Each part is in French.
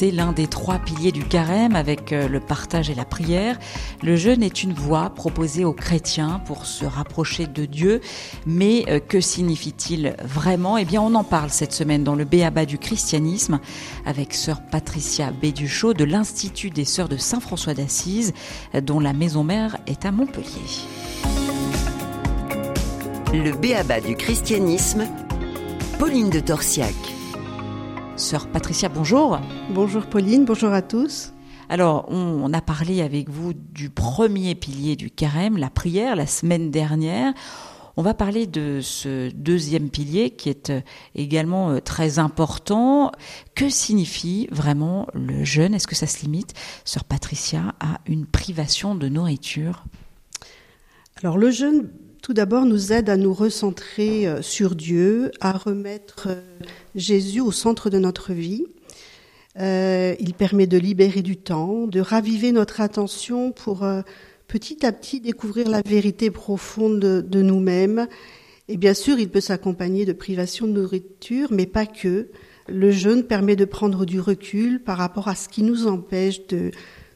C'est l'un des trois piliers du carême avec euh, le partage et la prière. Le jeûne est une voie proposée aux chrétiens pour se rapprocher de Dieu. Mais euh, que signifie-t-il vraiment? Eh bien, on en parle cette semaine dans le Béaba du christianisme avec sœur Patricia Béduchot de l'Institut des Sœurs de Saint-François d'Assise, dont la maison mère est à Montpellier. Le béaba du christianisme, Pauline de Torsiac. Sœur Patricia, bonjour. Bonjour Pauline, bonjour à tous. Alors, on, a parlé avec vous du premier pilier du carême, la prière, la semaine dernière. On va parler de ce deuxième pilier qui est euh, également euh, très important. Que signifie vraiment le jeûne? Est-ce que ça se limite, sœur Patricia, à une privation de nourriture Alors le jeûne, tout d'abord, nous aide à nous recentrer euh, sur Dieu, à remettre Jésus au centre de notre vie. Euh, il permet de libérer du temps, de raviver notre attention pour euh, petit à petit découvrir la vérité profonde de, de nous-mêmes. Et bien sûr, il peut s'accompagner de privation de nourriture, mais pas que. Le jeûne permet de prendre du recul par rapport à ce qui nous empêche de,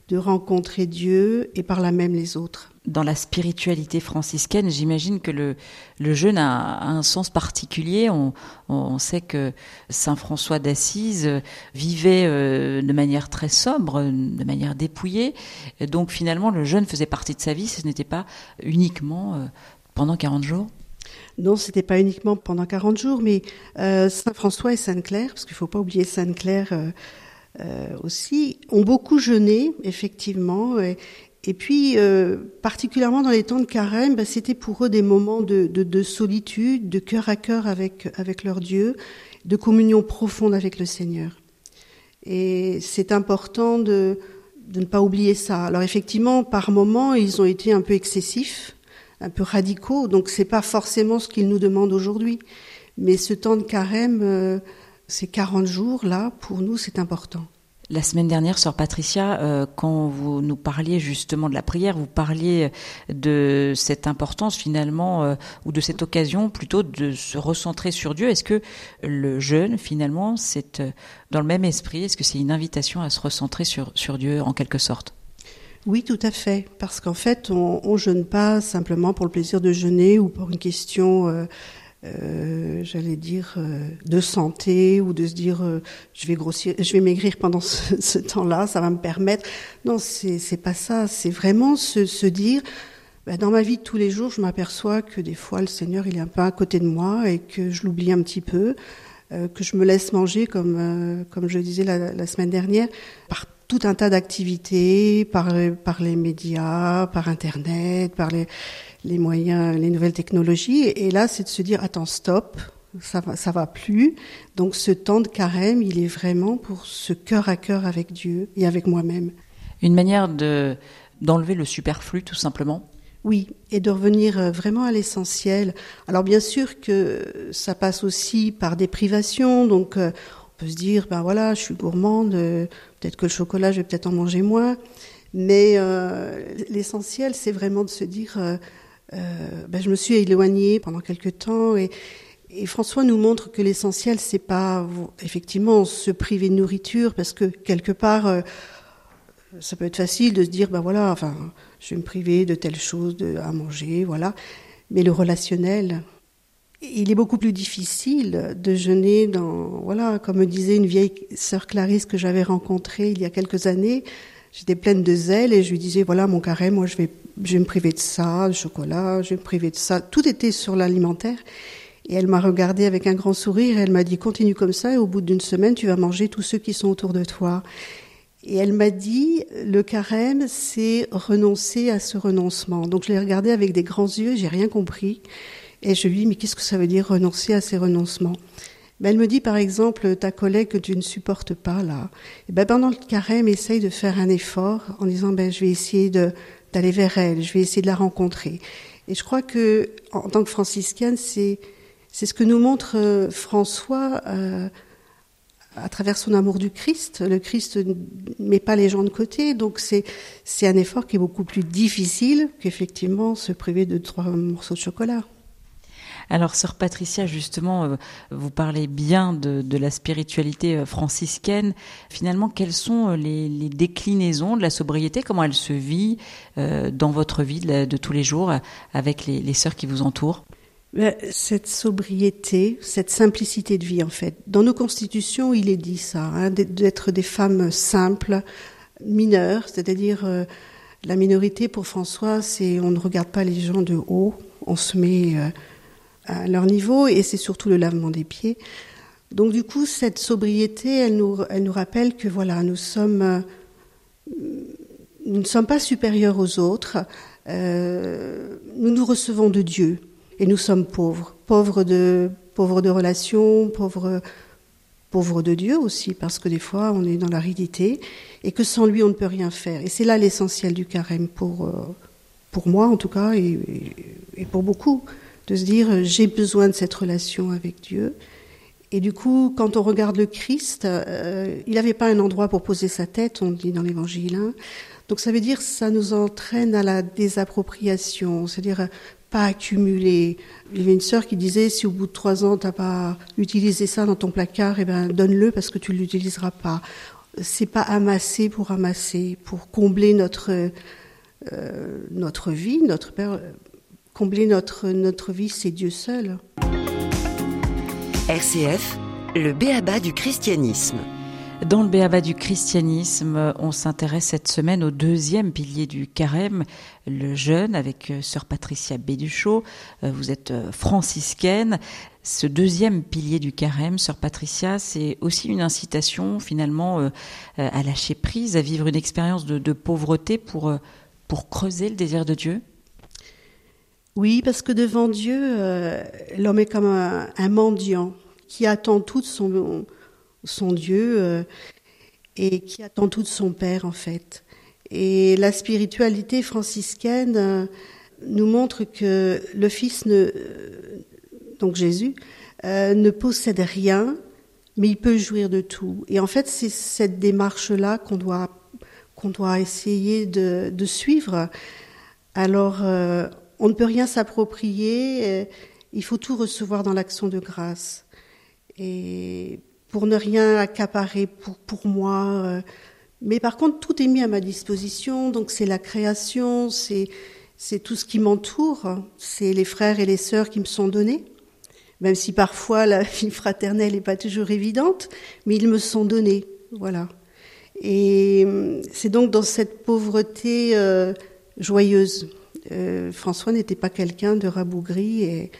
de rencontrer Dieu et par là même les autres. Dans la spiritualité franciscaine, j'imagine que le, jeûne a, un sens particulier. On, sait que Saint François d'Assise vivait euh, de manière très sobre, de manière dépouillée. Donc finalement, le jeûne faisait partie de sa vie. Ce n'était pas uniquement euh, pendant 40 jours? Non, c'était pas uniquement pendant 40 jours, mais euh, Saint François et Sainte Claire, parce qu'il faut pas oublier Sainte Claire. Aussi, ont beaucoup jeûné, effectivement. Et puis, euh, particulièrement dans les temps de carême, bah, c'était pour eux des moments de, de, de, solitude, de cœur à cœur avec, avec leur Dieu, de communion profonde avec le Seigneur. Et c'est important de, de ne pas oublier ça. Alors effectivement, par moments, ils ont été un peu excessifs, un peu radicaux, donc c'est pas forcément ce qu'ils nous demandent aujourd'hui. Mais ce temps de carême... Euh, ces 40 jours-là, pour nous, c'est important. La semaine dernière, sœur Patricia, euh, quand vous nous parliez justement de la prière, vous parliez de cette importance finalement, euh, ou de cette occasion plutôt de se recentrer sur Dieu. Est-ce que le jeûne, finalement, c'est euh, dans le même esprit Est-ce que c'est une invitation à se recentrer sur, Dieu en quelque sorte? Oui, tout à fait, parce qu'en fait, on, on jeûne pas simplement pour le plaisir de jeûner ou pour une question euh, j'allais dire, euh, de santé ou de se dire euh, je vais grossir, je vais maigrir pendant ce, temps-là, ça va me permettre. Non, c'est c'est pas ça. C'est vraiment se, se dire. Ben, dans ma vie de tous les jours, je m'aperçois que des fois le Seigneur il est un peu à côté de moi et que je l'oublie un petit peu, que je me laisse manger comme comme je disais la, semaine dernière tout un tas d'activités, par par les médias, par Internet, par les les moyens, les nouvelles technologies. Et là, c'est de se dire, attends, stop, ça va, ça va plus. Donc ce temps de carême, il est vraiment pour ce cœur à cœur avec Dieu et avec moi-même. Une manière de d'enlever le superflu, tout simplement? Oui, et de revenir vraiment à l'essentiel. Alors bien sûr que ça passe aussi par des privations, donc on peut se dire, ben voilà, je suis gourmande, peut-être que le chocolat, je vais peut-être en manger moins, mais euh, l'essentiel, c'est vraiment de se dire, euh, euh, ben, je me suis éloignée pendant quelque temps et, François nous montre que l'essentiel c'est pas effectivement se priver de nourriture parce que quelque part ça peut être facile de se dire ben voilà enfin je vais me priver de telle chose à manger voilà. Mais le relationnel il est beaucoup plus difficile de jeûner dans voilà comme me disait une vieille sœur Clarisse que j'avais rencontrée il y a quelques années j'étais pleine de zèle et je lui disais voilà mon carême moi je vais je me priver de ça, de chocolat, je vais me priver de ça. Tout était sur l'alimentaire. Et elle m'a regardé avec un grand sourire et elle m'a dit continue comme ça et au bout d'une semaine tu vas manger tous ceux qui sont autour de toi. Et elle m'a dit le carême c'est renoncer à ce renoncement. Donc je l'ai regardé avec des grands yeux, j'ai rien compris et je lui dis mais qu'est-ce que ça veut dire renoncer à ces renoncements? Ben, elle me dit par exemple ta collègue que tu ne supportes pas là. Ben pendant le carême essaye de faire un effort en disant ben je vais essayer d'aller vers elle, je vais essayer de la rencontrer. Et je crois que en tant que franciscaine, c'est c'est ce que nous montre euh, François euh, à travers son amour du Christ. Le Christ ne met pas les gens de côté, donc c'est c'est un effort qui est beaucoup plus difficile qu'effectivement se priver de trois morceaux de chocolat. Alors, sœur Patricia, justement, euh, vous parlez bien de, la spiritualité euh, franciscaine. Finalement, quelles sont euh, les, déclinaisons de la sobriété? Comment elle se vit dans votre vie de, tous les jours avec les, sœurs qui vous entourent? Cette sobriété, cette simplicité de vie, en fait. Dans nos constitutions, il est dit ça, hein, d'être des femmes simples, mineures, c'est-à-dire la minorité pour François, c'est on ne regarde pas les gens de haut, on se met à leur niveau et c'est surtout le lavement des pieds. Donc du coup, cette sobriété, elle nous, elle nous rappelle que voilà, nous sommes, euh, nous ne sommes pas supérieurs aux autres. Euh, nous nous recevons de Dieu. Et nous sommes pauvres, pauvres de, relations, pauvres, de Dieu aussi, parce que des fois on est dans l'aridité et que sans lui on ne peut rien faire. Et c'est là l'essentiel du carême pour, pour moi en tout cas et pour beaucoup, de se dire j'ai besoin de cette relation avec Dieu. Et du coup, quand on regarde le Christ, euh, il n'avait pas un endroit pour poser sa tête, on dit dans l'Évangile. Hein. Donc ça veut dire ça nous entraîne à la désappropriation, c'est-à-dire pas accumuler. Il y avait une sœur qui disait si au bout de trois ans t'as pas utilisé ça dans ton placard, eh ben donne-le parce que tu l'utiliseras pas. C'est pas amasser pour amasser, pour combler notre euh, notre vie, notre père, combler notre notre vie, c'est Dieu seul. RCF, le béaba du christianisme. Dans le béaba du christianisme, on s'intéresse cette semaine au deuxième pilier du carême, le jeûne, avec sœur Patricia Béduchot. Vous êtes franciscaine. Ce deuxième pilier du carême, sœur Patricia, c'est aussi une incitation finalement à lâcher prise, à vivre une expérience de, de pauvreté pour, pour creuser le désir de Dieu Oui, parce que devant Dieu, euh, l'homme est comme un, mendiant qui attend tout de son Dieu euh, et qui attend tout de son Père en fait. Et la spiritualité franciscaine euh, nous montre que le Fils, donc Jésus, ne possède rien, mais il peut jouir de tout. Et en fait, c'est cette démarche-là qu'on doit qu'on doit essayer de, de suivre. Alors, on ne peut rien s'approprier. Il faut tout recevoir dans l'action de grâce. Et pour ne rien accaparer pour, pour moi. Mais par contre, tout est mis à ma disposition. Donc c'est la création, c'est tout ce qui m'entoure, c'est les frères et les sœurs qui me sont donnés. Même si parfois la vie fraternelle n'est pas toujours évidente, mais ils me sont donnés. Voilà. Et c'est donc dans cette pauvreté euh, joyeuse. Euh, François n'était pas quelqu'un de rabougri et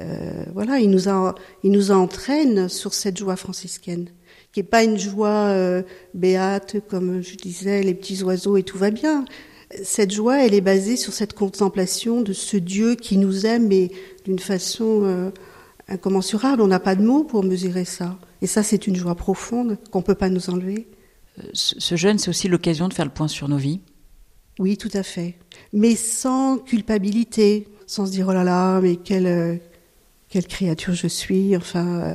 euh, voilà, il nous, a, il nous entraîne sur cette joie franciscaine, qui est pas une joie euh, béate, comme je disais, les petits oiseaux et tout va bien. Cette joie, elle est basée sur cette contemplation de ce Dieu qui nous aime, mais d'une façon euh, incommensurable. On n'a pas de mots pour mesurer ça. Et ça, c'est une joie profonde qu'on peut pas nous enlever. Ce jeûne, c'est aussi l'occasion de faire le point sur nos vies. Oui, tout à fait. Mais sans culpabilité, sans se dire oh là là, mais quelle quelle créature je suis. Enfin, euh,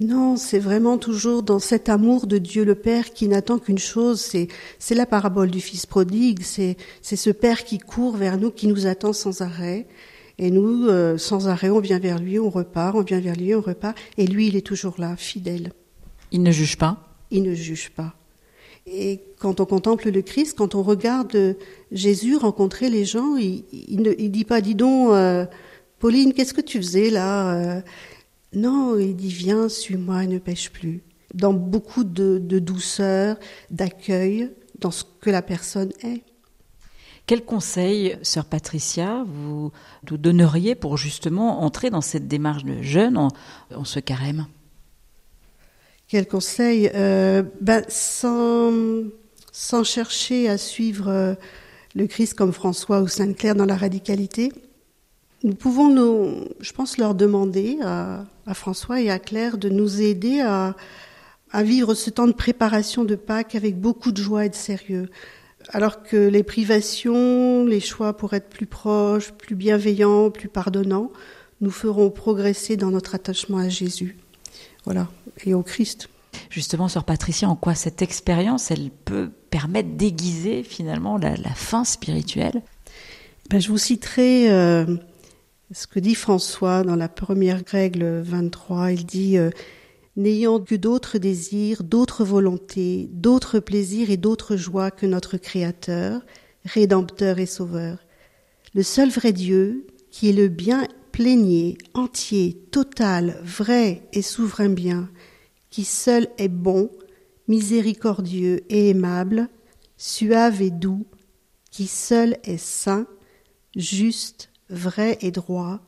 non, c'est vraiment toujours dans cet amour de Dieu le Père qui n'attend qu'une chose. C'est c'est la parabole du Fils prodigue. C'est c'est ce Père qui court vers nous, qui nous attend sans arrêt. Et nous, euh, sans arrêt, on vient vers lui, on repart, on vient vers lui, on repart. Et lui, il est toujours là, fidèle. Il ne juge pas? Il ne juge pas. Et quand on contemple le Christ, quand on regarde Jésus rencontrer les gens, il, ne dit pas, dis donc. Euh, Pauline, qu'est-ce que tu faisais là euh, Non, il dit viens, suis-moi ne pêche plus. Dans beaucoup de, douceur, d'accueil, dans ce que la personne est. Quel conseil, sœur Patricia, vous nous donneriez pour justement entrer dans cette démarche de jeûne en ce carême? Quel conseil euh, ben, sans, chercher à suivre euh, le Christ comme François ou Sainte-Claire dans la radicalité, nous pouvons, je pense, leur demander à, François et à Claire de nous aider à vivre ce temps de préparation de Pâques avec beaucoup de joie et de sérieux. Alors que les privations, les choix pour être plus proches, plus bienveillants, plus pardonnants, nous feront progresser dans notre attachement à Jésus. Voilà, et au Christ. Justement, Sœur Patricia, en quoi cette expérience, elle peut permettre d'aiguiser finalement la, fin spirituelle? Ben, Je vous citerai euh, ce que dit François dans la première règle 23. Il dit euh, N'ayant que d'autres désirs, d'autres volontés, d'autres plaisirs et d'autres joies que notre Créateur, Rédempteur et Sauveur. Le seul vrai Dieu, qui est le bien plénier, entier, total, vrai et souverain bien, qui seul est bon, miséricordieux et aimable, suave et doux, qui seul est saint, juste, vrai et droit,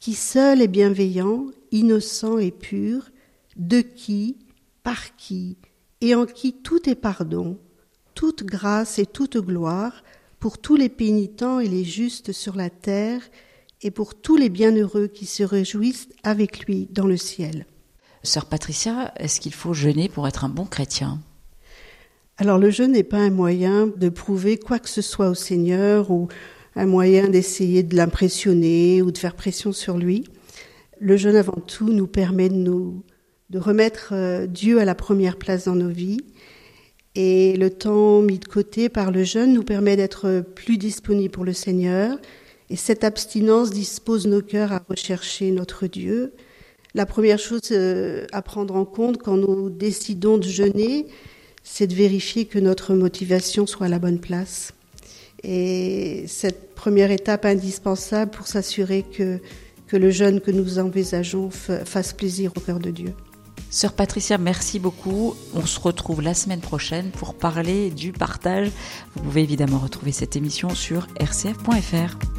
qui seul est bienveillant, innocent et pur, de qui, par qui, et en qui tout est pardon, toute grâce et toute gloire, pour tous les pénitents et les justes sur la terre, et pour tous les bienheureux qui se réjouissent avec lui dans le ciel. Sœur Patricia, est-ce qu'il faut jeûner pour être un bon chrétien? Alors le jeûne n'est pas un moyen de prouver quoi que ce soit au Seigneur ou un moyen d'essayer de l'impressionner ou de faire pression sur lui. Le jeûne avant tout nous permet de nous de remettre euh, Dieu à la première place dans nos vies et le temps mis de côté par le jeûne nous permet d'être plus disponibles pour le Seigneur et cette abstinence dispose nos cœurs à rechercher notre Dieu, la première chose euh, à prendre en compte quand nous décidons de jeûner, c'est de vérifier que notre motivation soit à la bonne place. Et cette première étape indispensable pour s'assurer que, que le jeûne que nous envisageons fasse plaisir au cœur de Dieu. Sœur Patricia, merci beaucoup. On se retrouve la semaine prochaine pour parler du partage. Vous pouvez évidemment retrouver cette émission sur rcf.fr.